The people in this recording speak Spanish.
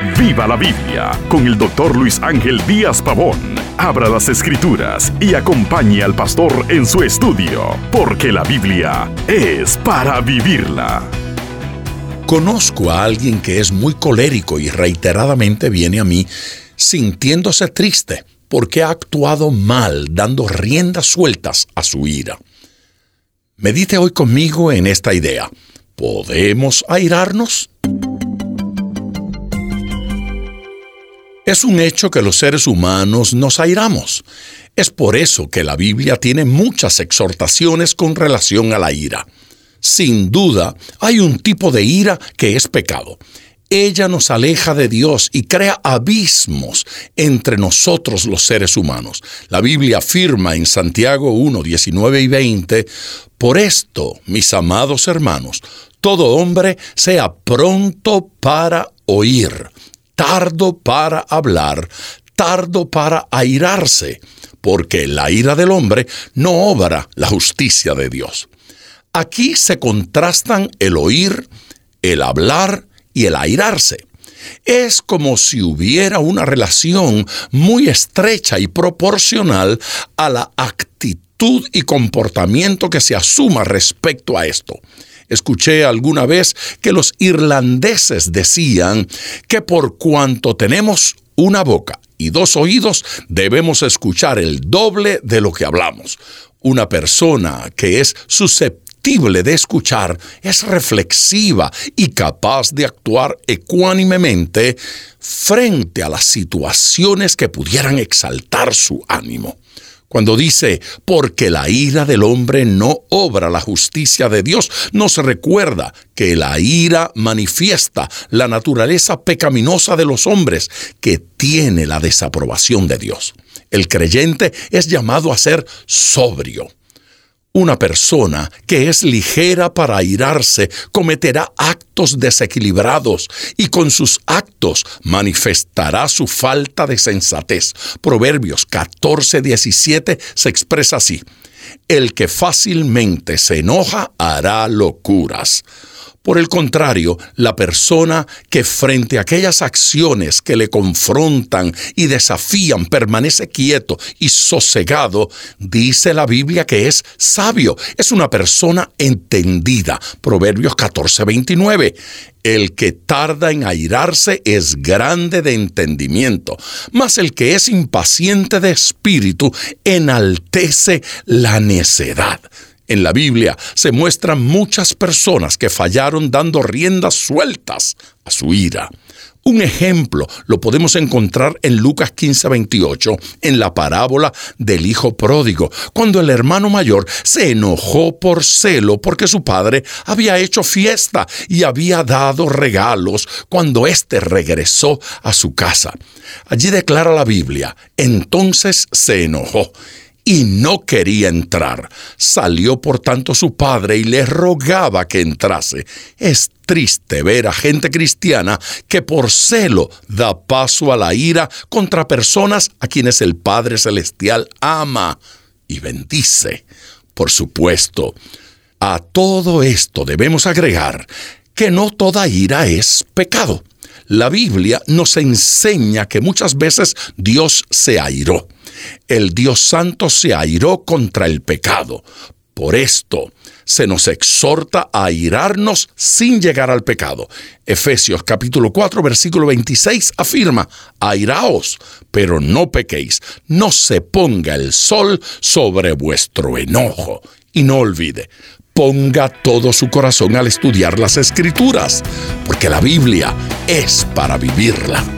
Viva la Biblia con el doctor Luis Ángel Díaz Pavón. Abra las escrituras y acompañe al pastor en su estudio, porque la Biblia es para vivirla. Conozco a alguien que es muy colérico y reiteradamente viene a mí sintiéndose triste porque ha actuado mal dando riendas sueltas a su ira. Medite hoy conmigo en esta idea. ¿Podemos airarnos? Es un hecho que los seres humanos nos airamos. Es por eso que la Biblia tiene muchas exhortaciones con relación a la ira. Sin duda, hay un tipo de ira que es pecado. Ella nos aleja de Dios y crea abismos entre nosotros los seres humanos. La Biblia afirma en Santiago 1, 19 y 20, Por esto, mis amados hermanos, todo hombre sea pronto para oír tardo para hablar, tardo para airarse, porque la ira del hombre no obra la justicia de Dios. Aquí se contrastan el oír, el hablar y el airarse. Es como si hubiera una relación muy estrecha y proporcional a la actitud y comportamiento que se asuma respecto a esto. Escuché alguna vez que los irlandeses decían que por cuanto tenemos una boca y dos oídos, debemos escuchar el doble de lo que hablamos. Una persona que es susceptible de escuchar es reflexiva y capaz de actuar ecuánimemente frente a las situaciones que pudieran exaltar su ánimo. Cuando dice, porque la ira del hombre no obra la justicia de Dios, nos recuerda que la ira manifiesta la naturaleza pecaminosa de los hombres, que tiene la desaprobación de Dios. El creyente es llamado a ser sobrio, una persona que es ligera para airarse cometerá actos desequilibrados y con sus actos manifestará su falta de sensatez. Proverbios 14:17 se expresa así. El que fácilmente se enoja hará locuras. Por el contrario, la persona que frente a aquellas acciones que le confrontan y desafían permanece quieto y sosegado, dice la Biblia que es sabio, es una persona entendida. Proverbios 14:29. El que tarda en airarse es grande de entendimiento, mas el que es impaciente de espíritu enaltece la necedad. En la Biblia se muestran muchas personas que fallaron dando riendas sueltas a su ira. Un ejemplo lo podemos encontrar en Lucas 15:28, en la parábola del hijo pródigo, cuando el hermano mayor se enojó por celo porque su padre había hecho fiesta y había dado regalos cuando éste regresó a su casa. Allí declara la Biblia, entonces se enojó y no quería entrar. Salió por tanto su padre y le rogaba que entrase. Es triste ver a gente cristiana que por celo da paso a la ira contra personas a quienes el Padre Celestial ama y bendice. Por supuesto, a todo esto debemos agregar que no toda ira es pecado. La Biblia nos enseña que muchas veces Dios se airó el Dios Santo se airó contra el pecado. Por esto se nos exhorta a airarnos sin llegar al pecado. Efesios capítulo 4 versículo 26 afirma, airaos, pero no pequéis, no se ponga el sol sobre vuestro enojo. Y no olvide, ponga todo su corazón al estudiar las escrituras, porque la Biblia es para vivirla.